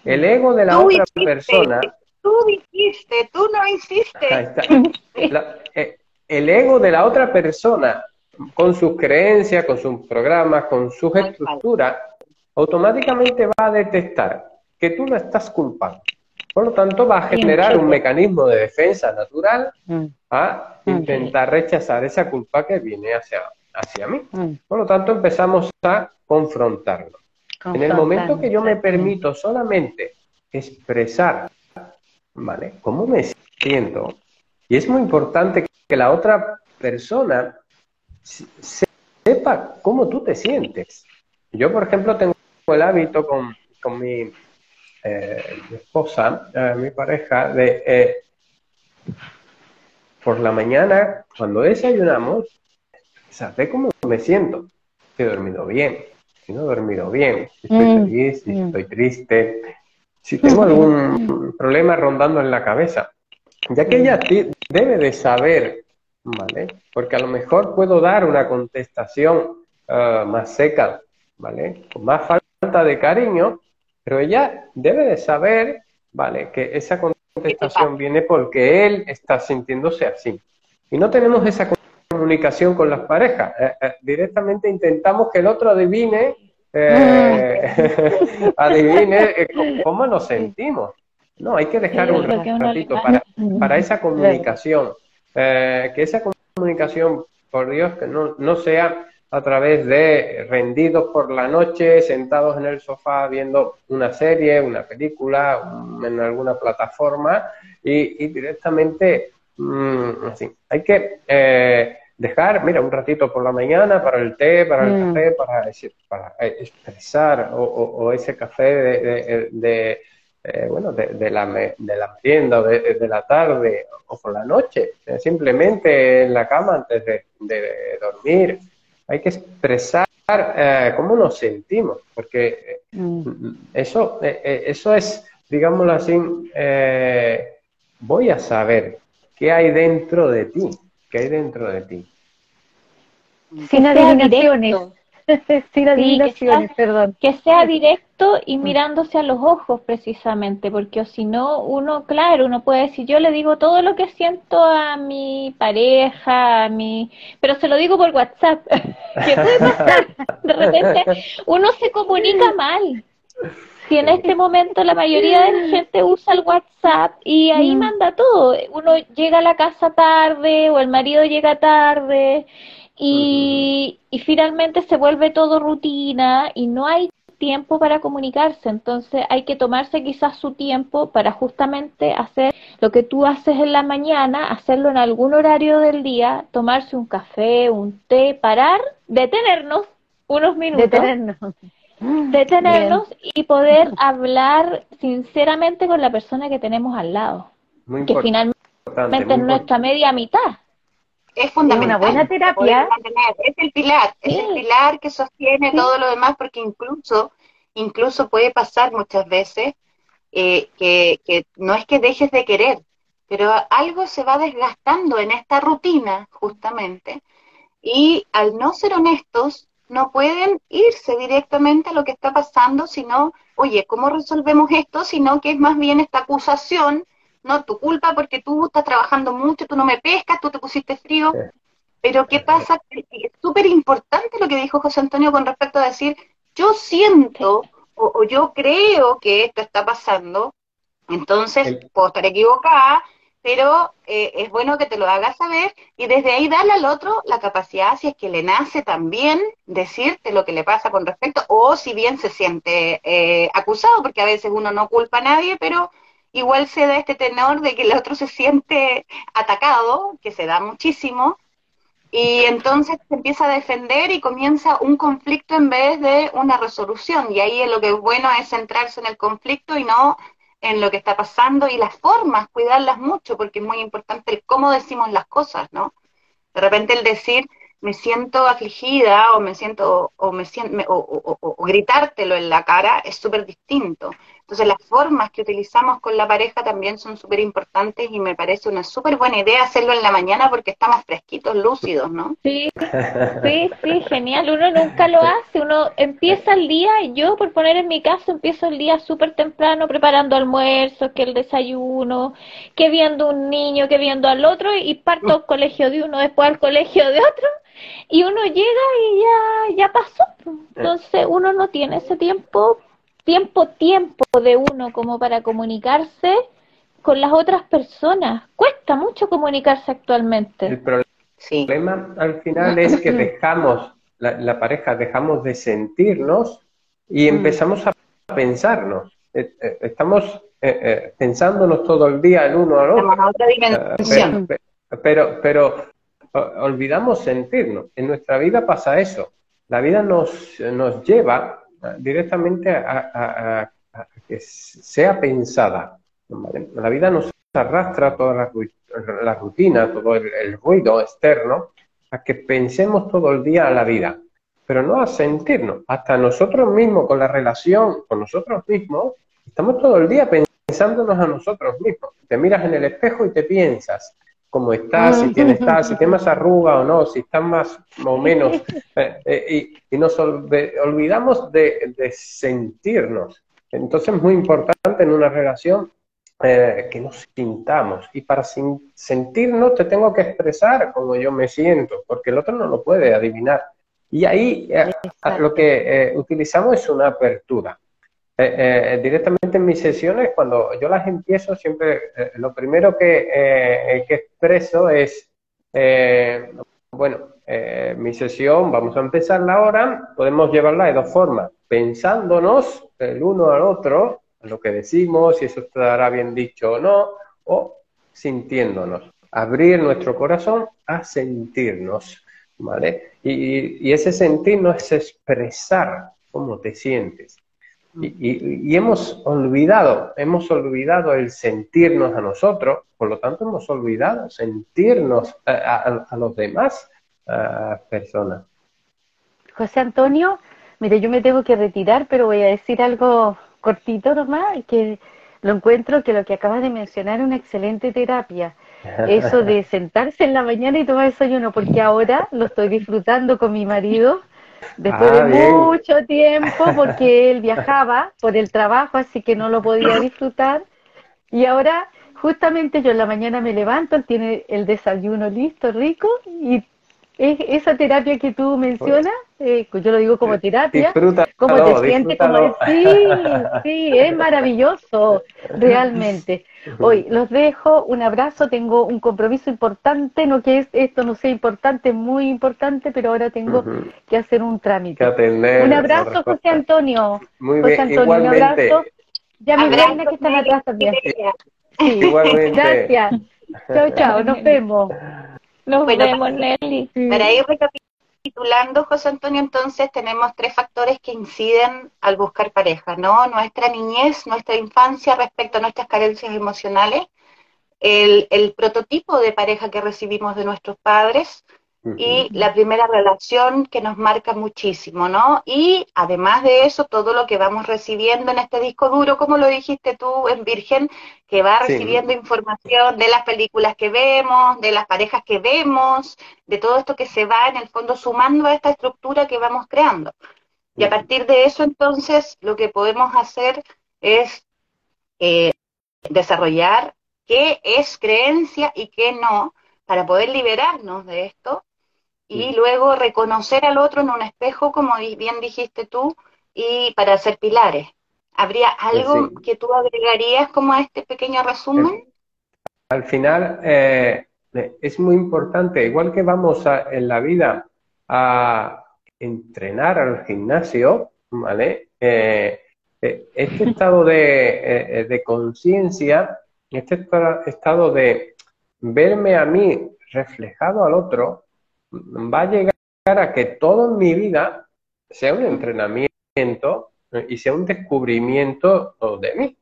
el ego de la Tú otra hiciste, persona. Tú dijiste, tú no hiciste. (laughs) La- eh, el ego de la otra persona, con sus creencias, con sus programas, con sus estructuras, automáticamente va a detectar que tú la estás culpando. Por lo tanto, va a generar un mecanismo de defensa natural Mm, a intentar rechazar esa culpa que viene hacia, hacia mí. mm. Por lo tanto, empezamos a confrontarlo. En el momento que yo me permito solamente expresar, ¿vale? ¿Cómo me siento? Y es muy importante que la otra persona se- sepa cómo tú te sientes. Yo, por ejemplo, tengo el hábito con, con mi, eh, mi esposa, eh, mi pareja, de eh, por la mañana, cuando desayunamos, saber cómo me siento. Si he dormido bien, si no he dormido bien, si estoy Mm, feliz, si mm. estoy triste, si tengo algún (laughs) problema rondando en la cabeza, ya que ella ti- debe de saber, ¿vale? Porque a lo mejor puedo dar una contestación ah, más seca, ¿vale? Con más falta de cariño, pero ella debe de saber, ¿vale? Que esa contestación viene porque él está sintiéndose así. Y no tenemos esa comunicación con las parejas. Eh, eh, directamente intentamos que el otro adivine, eh, (laughs) adivine eh, cómo nos sentimos. No, hay que dejar Sí, un ratito para, para esa (laughs) comunicación. Eh, que esa comunicación, por Dios, que no, no sea a través de rendidos por la noche, sentados en el sofá viendo una serie, una película, un- en alguna plataforma y, y directamente mm, así. Hay que eh, dejar, mira, un ratito por la mañana para el té, para el Mm. café, para, para eh, expresar o, o- o ese café de, de- de, eh, bueno, de, la, de la merienda, de, de, la tarde o por la noche, simplemente en la cama antes de, dormir. Hay que expresar eh, cómo nos sentimos, porque mm. eso, eso es, digámoslo así, voy a saber qué hay dentro de ti, qué hay dentro de ti. Sin adivinaciones. (laughs) Sin adivinaciones, perdón. Que sea directo y mm. mirándose a los ojos precisamente, porque si no, uno, claro, uno puede decir, yo le digo todo lo que siento a mi pareja, a mi... pero se lo digo por WhatsApp. (laughs) ¿Qué puede pasar? De repente uno se comunica mal. Si en este momento la mayoría de la gente usa el WhatsApp y ahí mm. manda todo, uno llega a la casa tarde o el marido llega tarde y, y finalmente se vuelve todo rutina y no hay tiempo para comunicarse, entonces hay que tomarse quizás su tiempo para justamente hacer lo que tú haces en la mañana, hacerlo en algún horario del día, tomarse un café, un té, parar, detenernos unos minutos, detenernos, detenernos y poder hablar sinceramente con la persona que tenemos al lado, que finalmente es nuestra media mitad es fundamental. una buena terapia. Es el pilar, es el pilar que sostiene todo lo demás, porque incluso, incluso puede pasar muchas veces eh, que, que no es que dejes de querer, pero algo se va desgastando en esta rutina, justamente, y al no ser honestos, no pueden irse directamente a lo que está pasando, sino, oye, ¿cómo resolvemos esto? Sino que es más bien esta acusación no tu culpa porque tú estás trabajando mucho, tú no me pescas, tú te pusiste frío. Pero ¿qué pasa? Es súper importante lo que dijo José Antonio con respecto a decir, yo siento o, yo creo que esto está pasando, entonces puedo estar equivocada, pero eh, es bueno que te lo hagas saber y desde ahí darle al otro la capacidad, si es que le nace también, decirte lo que le pasa con respecto, o si bien se siente eh, acusado, porque a veces uno no culpa a nadie, pero igual se da este tenor de que el otro se siente atacado, que se da muchísimo, y entonces se empieza a defender y comienza un conflicto en vez de una resolución. Y ahí lo que es bueno es centrarse en el conflicto y no en lo que está pasando y las formas, cuidarlas mucho, porque es muy importante el cómo decimos las cosas, ¿no? De repente el decir, me siento afligida o me siento o me siento o, gritártelo en la cara es súper distinto. Entonces las formas que utilizamos con la pareja también son súper importantes y me parece una súper buena idea hacerlo en la mañana porque estamos fresquitos, lúcidos, ¿no? Sí, sí, sí, genial. Uno nunca lo hace, uno empieza el día, y yo por poner en mi caso empiezo el día súper temprano preparando almuerzo, que el desayuno, que viendo un niño, que viendo al otro y parto al colegio de uno, después al colegio de otro y uno llega y ya, ya pasó. Entonces uno no tiene ese tiempo, tiempo, tiempo de uno como para comunicarse con las otras personas. Cuesta mucho comunicarse actualmente. El problema al final es que (laughs) dejamos, la, pareja, dejamos de sentirnos y mm. empezamos a pensarnos. Eh, eh, estamos eh, pensándonos todo el día el uno al otro. pero, pero olvidamos sentirnos. En nuestra vida pasa eso. La vida nos, nos lleva directamente a, que sea pensada. La vida nos arrastra toda la, rutina, todo el, ruido externo, a que pensemos todo el día a la vida, pero no a sentirnos. Hasta nosotros mismos, con la relación con nosotros mismos, estamos todo el día pensándonos a nosotros mismos. Te miras en el espejo y te piensas, cómo estás, si tienes, si tienes más arruga o no, si estás más o menos. (laughs) Eh, eh, y, nos olvidamos de, sentirnos. Entonces es muy importante en una relación eh, que nos sintamos. Y para sentirnos te tengo que expresar como yo me siento, porque el otro no lo puede adivinar. Y ahí lo que utilizamos es una apertura. Eh, eh, directamente en mis sesiones, cuando yo las empiezo, siempre eh, lo primero que, que expreso es, bueno, mi sesión, vamos a empezarla ahora, podemos llevarla de dos formas, pensándonos el uno al otro, lo que decimos, si eso estará bien dicho o no, o sintiéndonos, abrir nuestro corazón a sentirnos, ¿vale? Y, y ese sentirnos es expresar cómo te sientes. Y, hemos olvidado, hemos olvidado el sentirnos a nosotros, por lo tanto hemos olvidado sentirnos a, los demás personas. José Antonio, mire, yo me tengo que retirar, pero voy a decir algo cortito nomás, que lo encuentro que lo que acabas de mencionar es una excelente terapia. Eso de (laughs) sentarse en la mañana y tomar desayuno, porque ahora lo estoy disfrutando con mi marido después de ah, mucho tiempo, porque él viajaba por el trabajo, así que no lo podía disfrutar. Y ahora, justamente yo en la mañana me levanto, él tiene el desayuno listo, rico, y esa terapia que tú mencionas, eh, yo lo digo como terapia, como te sientes, como sí, sí, es maravilloso, (laughs) realmente. Hoy los dejo, un abrazo, tengo un compromiso importante, no que es, esto no sea importante, muy importante, pero ahora tengo que hacer un trámite. un abrazo, José Antonio. Muy José Antonio, un abrazo. Ya me viene que están atrás también. Sí. Igualmente. (laughs) Gracias. Chao, chao, nos (laughs) vemos. Nos vemos, Nelly. Para ir recapitulando, José Antonio, entonces tenemos tres factores que inciden al buscar pareja, ¿no? Nuestra niñez, nuestra infancia respecto a nuestras carencias emocionales, el, el prototipo de pareja que recibimos de nuestros padres, y la primera relación que nos marca muchísimo, ¿no? Y además de eso, todo lo que vamos recibiendo en este disco duro, como lo dijiste tú en Virgen, que va recibiendo información de las películas que vemos, de las parejas que vemos, de todo esto que se va en el fondo sumando a esta estructura que vamos creando. Y a partir de eso, entonces, lo que podemos hacer es eh, desarrollar qué es creencia y qué no, para poder liberarnos de esto y luego reconocer al otro en un espejo, como bien dijiste tú, y para hacer pilares. ¿Habría algo que tú agregarías como a este pequeño resumen? Al final, eh, es muy importante, igual que vamos en la vida a entrenar al gimnasio, ¿vale? Eh, eh, este (laughs) estado de, de conciencia, este estado de verme a mí reflejado al otro, va a llegar a que todo mi vida sea un entrenamiento eh, y sea un descubrimiento de mí.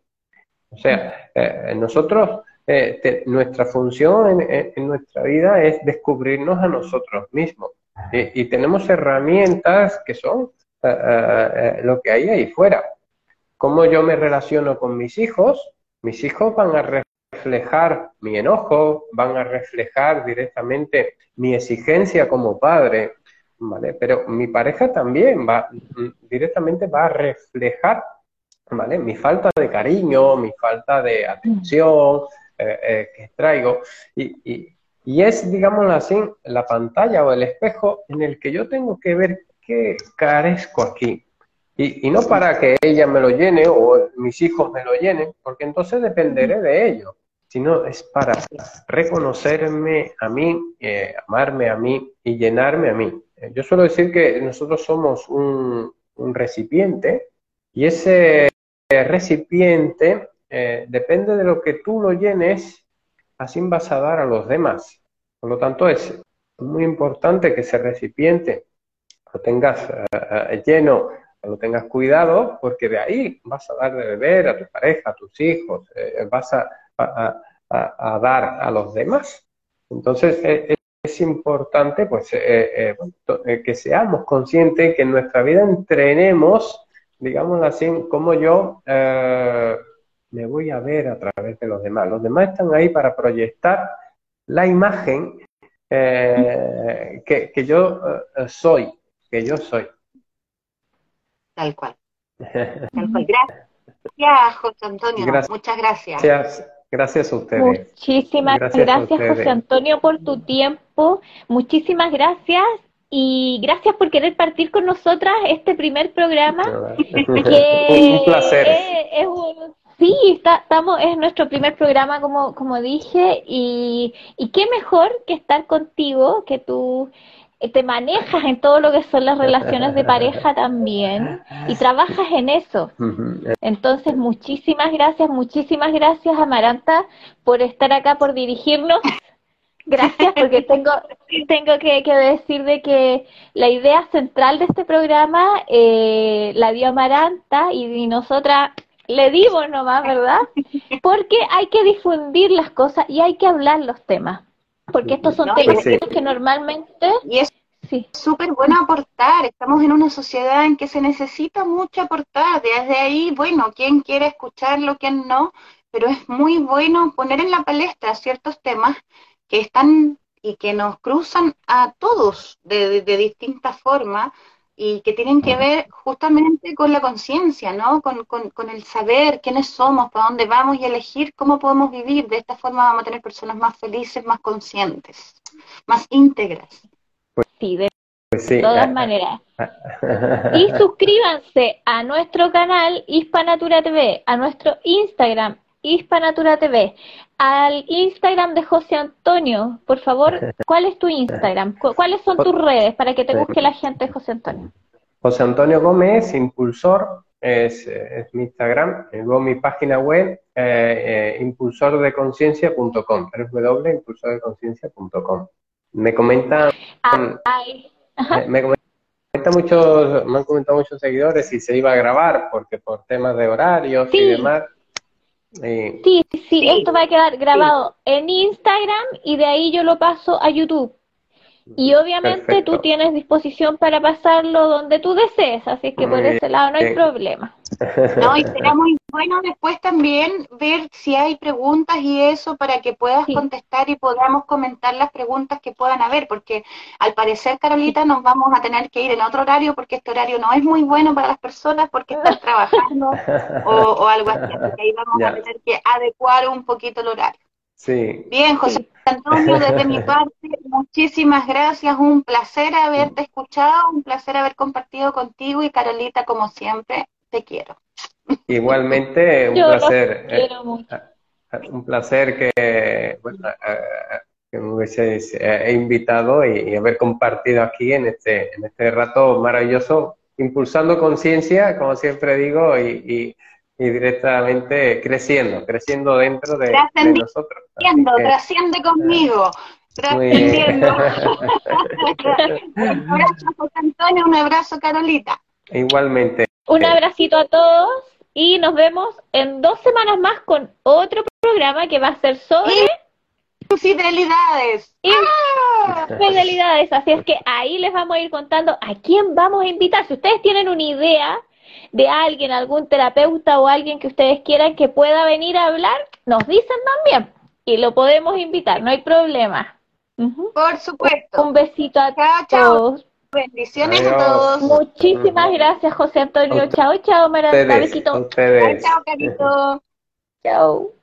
O sea, eh, nosotros, eh, nuestra función en, nuestra vida es descubrirnos a nosotros mismos. Y, tenemos herramientas que son lo que hay ahí fuera. Cómo yo me relaciono con mis hijos, mis hijos van a reflejar mi enojo, van a reflejar directamente mi exigencia como padre, ¿vale? Pero mi pareja también va, directamente va a reflejar, ¿vale? Mi falta de cariño, mi falta de atención eh, eh, que traigo. Y, es, digámoslo así, la pantalla o el espejo en el que yo tengo que ver qué carezco aquí. Y, y, no para que ella me lo llene o mis hijos me lo llenen, porque entonces dependeré de ellos sino es para reconocerme a mí, eh, amarme a mí y llenarme a mí. Eh, yo suelo decir que nosotros somos un, recipiente y ese recipiente eh, depende de lo que tú lo llenes, así vas a dar a los demás. Por lo tanto, es muy importante que ese recipiente lo tengas lleno, lo tengas cuidado, porque de ahí vas a dar de beber a tu pareja, a tus hijos, vas a a, dar a los demás. Entonces, eh, es importante pues, eh, eh, que seamos conscientes que en nuestra vida entrenemos, digamos así, como yo me voy a ver a través de los demás. Los demás están ahí para proyectar la imagen que, que, yo soy, que yo soy. Tal cual. (laughs) Tal cual. Gracias, José Antonio. Muchas gracias. Gracias. Gracias a ustedes. Muchísimas gracias, José Antonio, por tu tiempo. Muchísimas gracias y gracias por querer partir con nosotras este primer programa. (laughs) un placer. Es, sí, estamos, es nuestro primer programa, como, como dije, y, y qué mejor que estar contigo, que tú te manejas en todo lo que son las relaciones de pareja también y trabajas en eso. Entonces, muchísimas gracias, muchísimas gracias Amaranta por estar acá, por dirigirnos Gracias, porque tengo, tengo que, decir de que la idea central de este programa eh, la dio Amaranta y, nosotras le dimos nomás, ¿verdad? Porque hay que difundir las cosas y hay que hablar los temas. Porque estos son temas que normalmente... Y es súper bueno aportar. Estamos en una sociedad en que se necesita mucho aportar. Desde ahí, bueno, quién quiere escucharlo, quién no, pero es muy bueno poner en la palestra ciertos temas que están y que nos cruzan a todos de, distintas formas y que tienen que ver justamente con la conciencia, ¿no? Con, el saber quiénes somos, para dónde vamos y elegir cómo podemos vivir. De esta forma vamos a tener personas más felices, más conscientes, más íntegras. Sí, de pues todas maneras. Y suscríbanse a nuestro canal Hispanatura TV, a nuestro Instagram Hispanatura TV, al Instagram de José Antonio. Por favor, (laughs) ¿cuál es tu Instagram? ¿Cuáles son tus redes para que te busque la gente de José Antonio? José Antonio Gómez, impulsor, es, mi Instagram. Luego mi página web, eh, eh, impulsordeconciencia.com, www.impulsordeconciencia.com. Me comentan... me, comentan muchos, me han comentado muchos seguidores si se iba a grabar, porque por temas de horarios y demás Sí, sí, esto va a quedar grabado en Instagram y de ahí yo lo paso a YouTube. Y obviamente tú tienes disposición para pasarlo donde tú desees, así que por ese lado no hay problema. No, y será muy bueno después también ver si hay preguntas y eso para que puedas contestar y podamos comentar las preguntas que puedan haber, porque al parecer, Carolita, nos vamos a tener que ir en otro horario porque este horario no es muy bueno para las personas porque están trabajando o, algo así, así que ahí vamos a tener que adecuar un poquito el horario. Sí. Bien, José Antonio, desde mi (laughs) parte, muchísimas gracias, un placer haberte escuchado, un placer haber compartido contigo y Carolita, como siempre, te quiero. Igualmente, (laughs) un placer. Eh, un placer que, bueno, que me hubieseis eh, invitado y, haber compartido aquí en este, en este rato maravilloso, impulsando conciencia, como siempre digo, y y directamente creciendo, creciendo dentro de, nosotros. Creciendo, trasciende conmigo. Trascendiendo. (laughs) (laughs) un abrazo, José Antonio, un abrazo, Carolita. Igualmente. Un abracito a todos y nos vemos en dos semanas más con otro programa que va a ser sobre... Infidelidades. Infidelidades. Así es que ahí les vamos a ir contando a quién vamos a invitar. Si ustedes tienen una idea de alguien, algún terapeuta o alguien que ustedes quieran que pueda venir a hablar, nos dicen también y lo podemos invitar, no hay problema. Por supuesto. Un besito a todos. Bendiciones a todos. Muchísimas gracias, José Antonio. Chao, chao. Chao, chao, Carito. Chao.